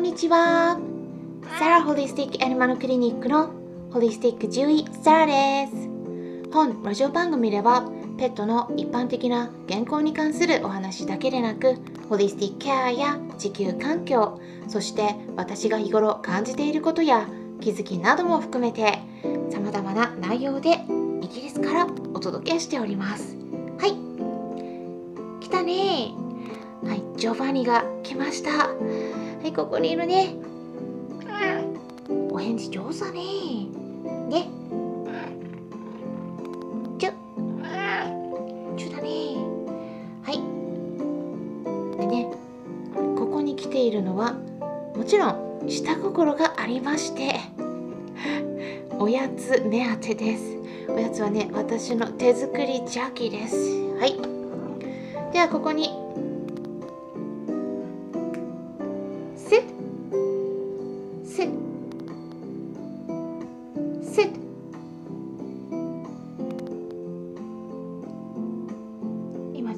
んにちは。サラホリスティックアニマルクリニックのホリスティック獣医サラです。本ラジオ番組ではペットの一般的な健康に関するお話だけでなくホリスティックケアや地球環境そして私が日頃感じていることや気づきなども含めて様々な内容でイギリスからお届けしております。はい。来たね。はい。ジョバニが来ました。はいここにいるね。お返事上手だね。ね。ちょ。ちょだね。はい。でねここに来ているのはもちろん下心がありまして おやつ目当てです。おやつはね私の手作りジャーキーです。はい。ではここに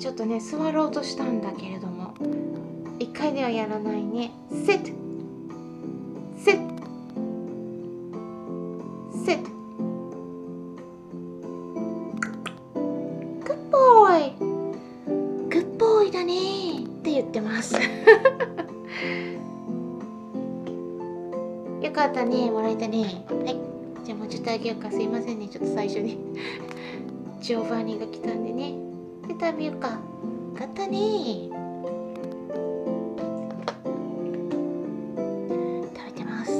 ちょっとね座ろうとしたんだけれども。一回ではやらないね。sit sit sit good boy good boy だね。って言ってます。よかったね。もらえたね。はい。じゃあもうちょっとあげようか。すいませんね。ちょっと最初に。ジョーバニーが来たんでねで食べようか。かったね。食べてます。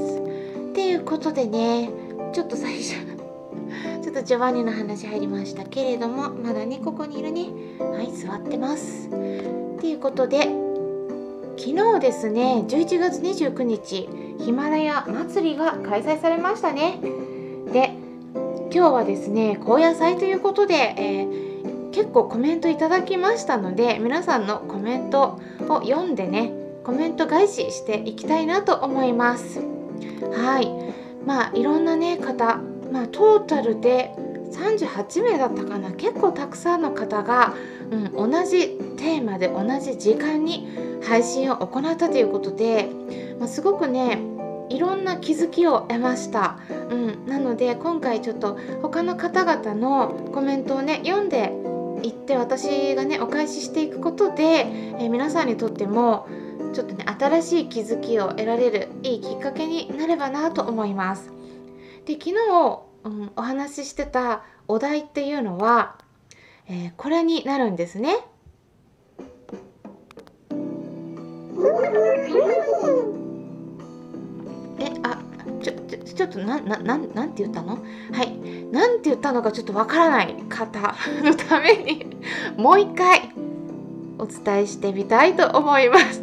っていうことでねちょっと最初 ちょっとジョバンニの話入りましたけれどもまだねここにいるね。はい座ってます。っていうことで昨日ですね11月29日ヒマラヤ祭りが開催されましたね。で今日はですね高野菜ということで、えー結構コメントいただきましたので皆さんのコメントを読んでねコメント返ししていきたいなと思います。はい。まあいろんなね方まあトータルで38名だったかな。結構たくさんの方が、うん、同じテーマで同じ時間に配信を行ったということで、まあ、すごくねいろんな気づきを得ました、うん、なので今回ちょっと他の方々のコメントをね読んでいって私がねお返ししていくことで、え皆さんにとってもちょっとね新しい気づきを得られるいいきっかけになればなと思います。で昨日、うん、お話ししてたお題っていうのは、えーこれになるんですね。ちょっとなななんなんて言ったの？はい。なんて言ったのかちょっとわからない方の ためにもう一回お伝えしてみたいと思います。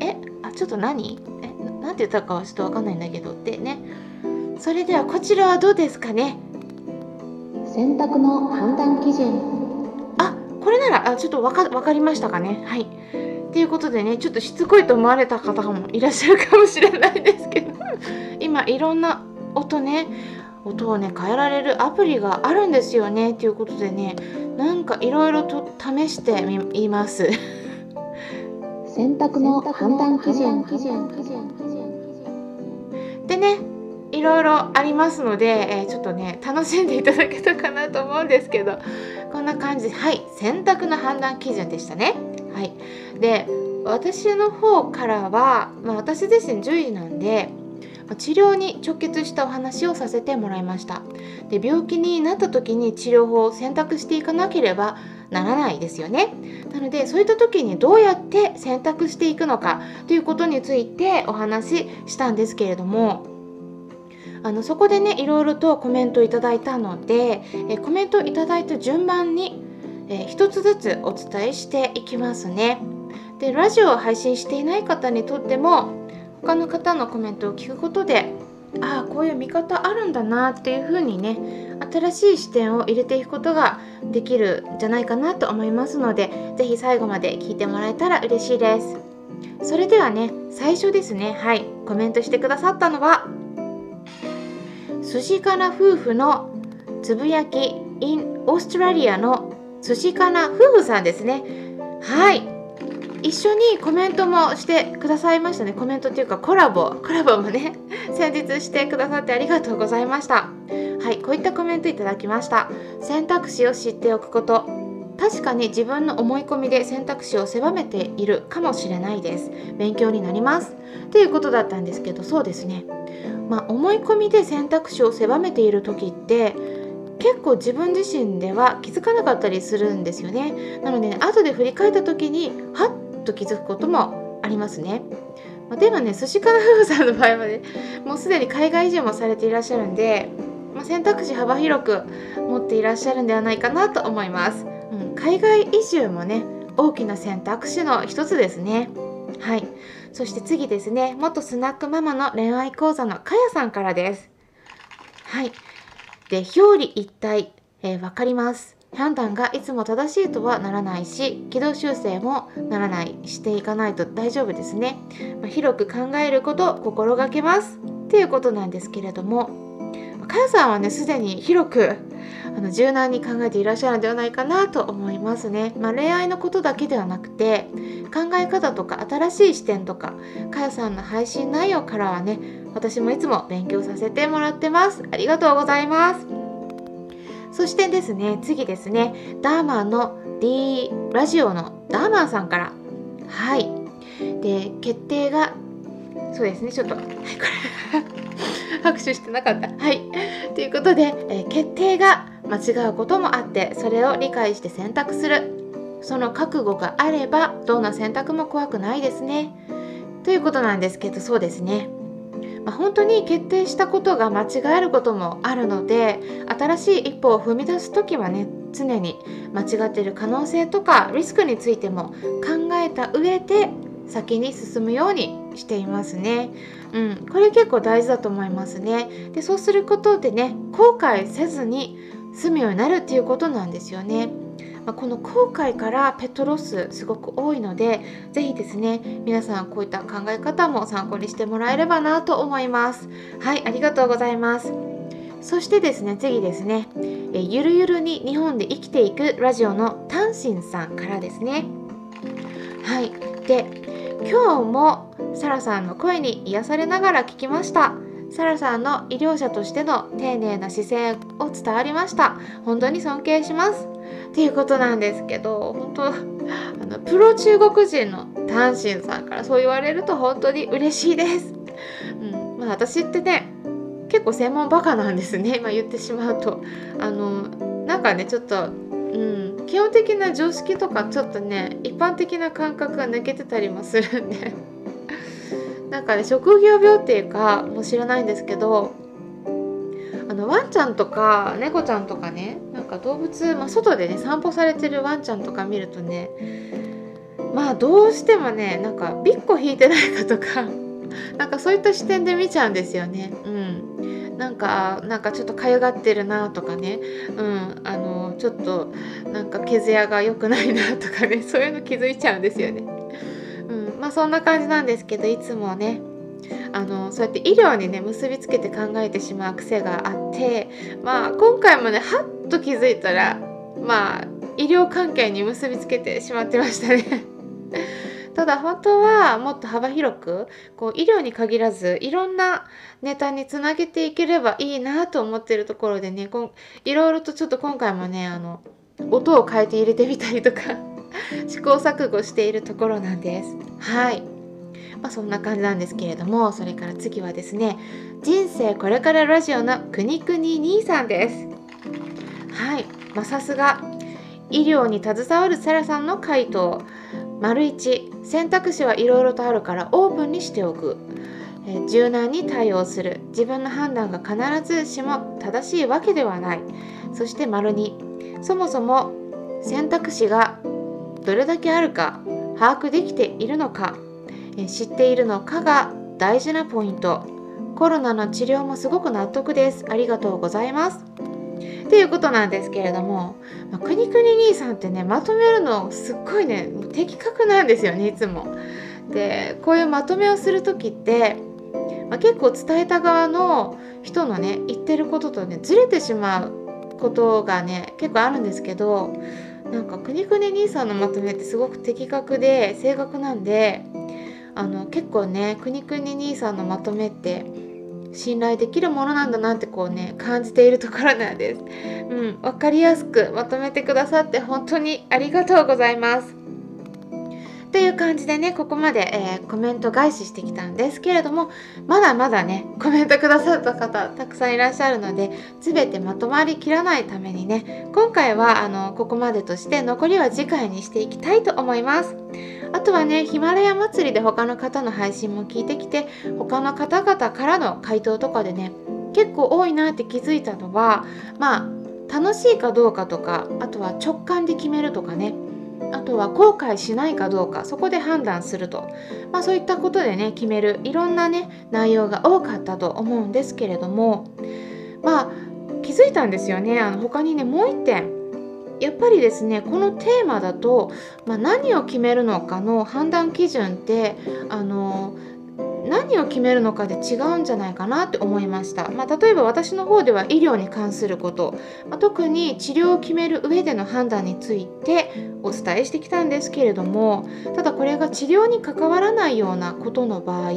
えあちょっと何？えななんて言ったかはちょっとわかんないんだけど。でね。それではこちらはどうですかね？選択の判断基準。あこれならあちょっとわかわかりましたかね？はいということでねちょっとしつこいと思われた方もいらっしゃるかもしれないですけど。今いろんな音ね音をね変えられるアプリがあるんですよね。ということでねなんかいろいろと試してみます。選択の判断基準。でねいろいろありますので、えーちょっとね楽しんでいただけたかなと思うんですけど。こんな感じではい選択の判断基準でしたねはい。で私の方からは、まあ、私自身獣医なんで治療に直結したお話をさせてもらいました。で病気になった時に治療法を選択していかなければならないですよね。なのでそういった時にどうやって選択していくのかということについてお話ししたんですけれどもあのそこでねいろいろとコメントいただいたのでえコメントいただいた順番にえ一つずつお伝えしていきますね。でラジオを配信していない方にとっても他の方のコメントを聞くことでああこういう見方あるんだなっていう風にね新しい視点を入れていくことができるんじゃないかなと思いますので是非最後まで聞いてもらえたら嬉しいです。それではね最初ですね。はいコメントしてくださったのは寿司かな夫婦のつぶやき in オーストラリアの寿司かな？夫婦さんですね。はい。一緒にコメントもしてくださいましたね。コメントっていうかコラボ。コラボもね 先日してくださってありがとうございました。はい。こういったコメントいただきました。選択肢を知っておくこと。確かに自分の思い込みで選択肢を狭めているかもしれないです。勉強になります。っていうことだったんですけどそうですね。まあ思い込みで選択肢を狭めている時って結構自分自身では気づかなかったりするんですよね。なので、ね、後で振り返った時にはっと気づくこともありますね、まあ、でもね寿司かな夫婦さんの場合はねもうすでに海外移住もされていらっしゃるんで、まあ、選択肢幅広く持っていらっしゃるんではないかなと思います、うん、海外移住もね大きな選択肢の一つですね。はい。そして次ですね元スナックママの恋愛講座のかやさんからです。はい。で表裏一体、えー、分かります。判断がいつも正しいとはならないし軌道修正もならないしていかないと大丈夫ですね、まあ、広く考えることを心がけます。っていうことなんですけれどもかやさんはねすでに広くあの柔軟に考えていらっしゃるんではないかなと思いますね、まあ、恋愛のことだけではなくて考え方とか新しい視点とかかやさんの配信内容からはね私もいつも勉強させてもらってます。ありがとうございます。そしてですね次ですねダーマンの D ラジオのダーマンさんから。はい。で決定がそうですねちょっと、これ拍手してなかった。はい。ということで、えー、決定が間違うこともあってそれを理解して選択する。その覚悟があればどんな選択も怖くないですね。ということなんですけどそうですね。まあ、本当に決定したことが間違えることもあるので新しい一歩を踏み出す時はね常に間違っている可能性とかリスクについても考えた上で先に進むようにしていますね。うん、これ結構大事だと思いますね。でそうすることでね後悔せずに済むようになるっていうことなんですよね。まあ、この後悔からペットロスすごく多いので是非ですね皆さんこういった考え方も参考にしてもらえればなと思います。はいありがとうございます。そしてですね次ですねえゆるゆるに日本で生きていくラジオのタンシンさんからですね。はいで今日もサラさんの声に癒されながら聞きました。サラさんの医療者としての丁寧な姿勢を伝わりました。本当に尊敬します。っていうことなんですけど本当あのプロ中国人のタンシンさんからそう言われると本当に嬉しいです。うんまあ、私ってね結構専門バカなんですね、ま、言ってしまうと。あのなんかねちょっと、うん、基本的な常識とかちょっとね一般的な感覚が抜けてたりもするんで。なんかね職業病っていうかもう知らないんですけどあのワンちゃんとか猫ちゃんとかねなんか動物、まあ、外でね散歩されてるワンちゃんとか見るとねまあどうしてもねなんかビッコ引いてないかとか なんかそういった視点で見ちゃうんですよね。うん、なんかなんかちょっとかゆがってるなとかね、うん、あのちょっとなんか毛艶が良くないなとかねそういうの気づいちゃうんですよね。そんな感じなんですけどいつもねあのそうやって医療にね結びつけて考えてしまう癖があってまあ今回もねはっと気づいたらまあ医療関係に結びつけてしまってましたね。ただ本当はもっと幅広くこう医療に限らずいろんなネタにつなげていければいいなと思ってるところでねこいろいろとちょっと今回もねあの音を変えて入れてみたりとか試行錯誤しているところなんです。はい。まあ、そんな感じなんですけれどもそれから次はですね人生これからラジオのくにくに兄さんです。はい。まあ、さすが医療に携わるサラさんの回答。丸1選択肢はいろいろとあるからオープンにしておく、え、柔軟に対応する。自分の判断が必ずしも正しいわけではない。そして丸2そもそも選択肢がどれだけあるか把握できているのか知っているのかが大事なポイント。コロナの治療もすごく納得です。ありがとうございます。っていうことなんですけれども、まあ、くにくに兄さんってねまとめるのすっごいね的確なんですよねいつも。でこういうまとめをする時って、まあ、結構伝えた側の人のね言ってることとねずれてしまうことがね結構あるんですけどなんかくにくね兄さんのまとめってすごく的確で正確なんであの結構ねくにくに兄さんのまとめって信頼できるものなんだなってこうね感じているところなんです。うん、分かりやすくまとめてくださって本当にありがとうございます。という感じでねここまで、えー、コメント返ししてきたんですけれどもまだまだねコメントくださった方たくさんいらっしゃるので全てまとまりきらないためにね今回はあのここまでとして残りは次回にしていきたいと思います。あとはねヒマラヤ祭りで他の方の配信も聞いてきて他の方々からの回答とかでね結構多いなって気づいたのはまあ楽しいかどうかとかあとは直感で決めるとかねあとは後悔しないかどうかそこで判断すると、まあ、そういったことでね決めるいろんなね内容が多かったと思うんですけれども。まあ気づいたんですよね。あの他にねもう一点。やっぱりですねこのテーマだと、まあ、何を決めるのかの判断基準ってあの何を決めるのかで違うんじゃないかなって思いました、まあ、例えば私の方では医療に関すること、まあ、特に治療を決める上での判断についてお伝えしてきたんですけれどもただこれが治療に関わらないようなことの場合、ま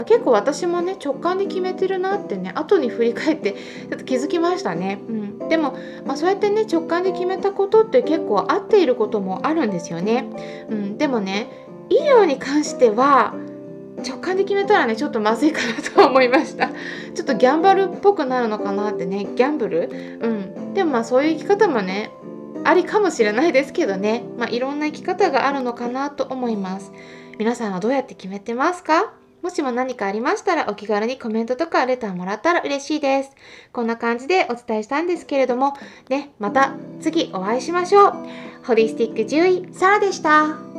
あ、結構私もね直感で決めてるなってね後に振り返ってちょっと気づきましたね、うん、でも、まあ、そうやってね直感で決めたことって結構合っていることもあるんですよね、うん、でもね医療に関しては直感で決めたらねちょっとまずいかなと思いました。ちょっとギャンブルっぽくなるのかなってね。ギャンブル？うん。でもまあそういう生き方もねありかもしれないですけどね。まあいろんな生き方があるのかなと思います。皆さんはどうやって決めてますか？もしも何かありましたらお気軽にコメントとかレターもらったら嬉しいです。こんな感じでお伝えしたんですけれども、ね、また次お会いしましょう。ホリスティック獣医、サラでした。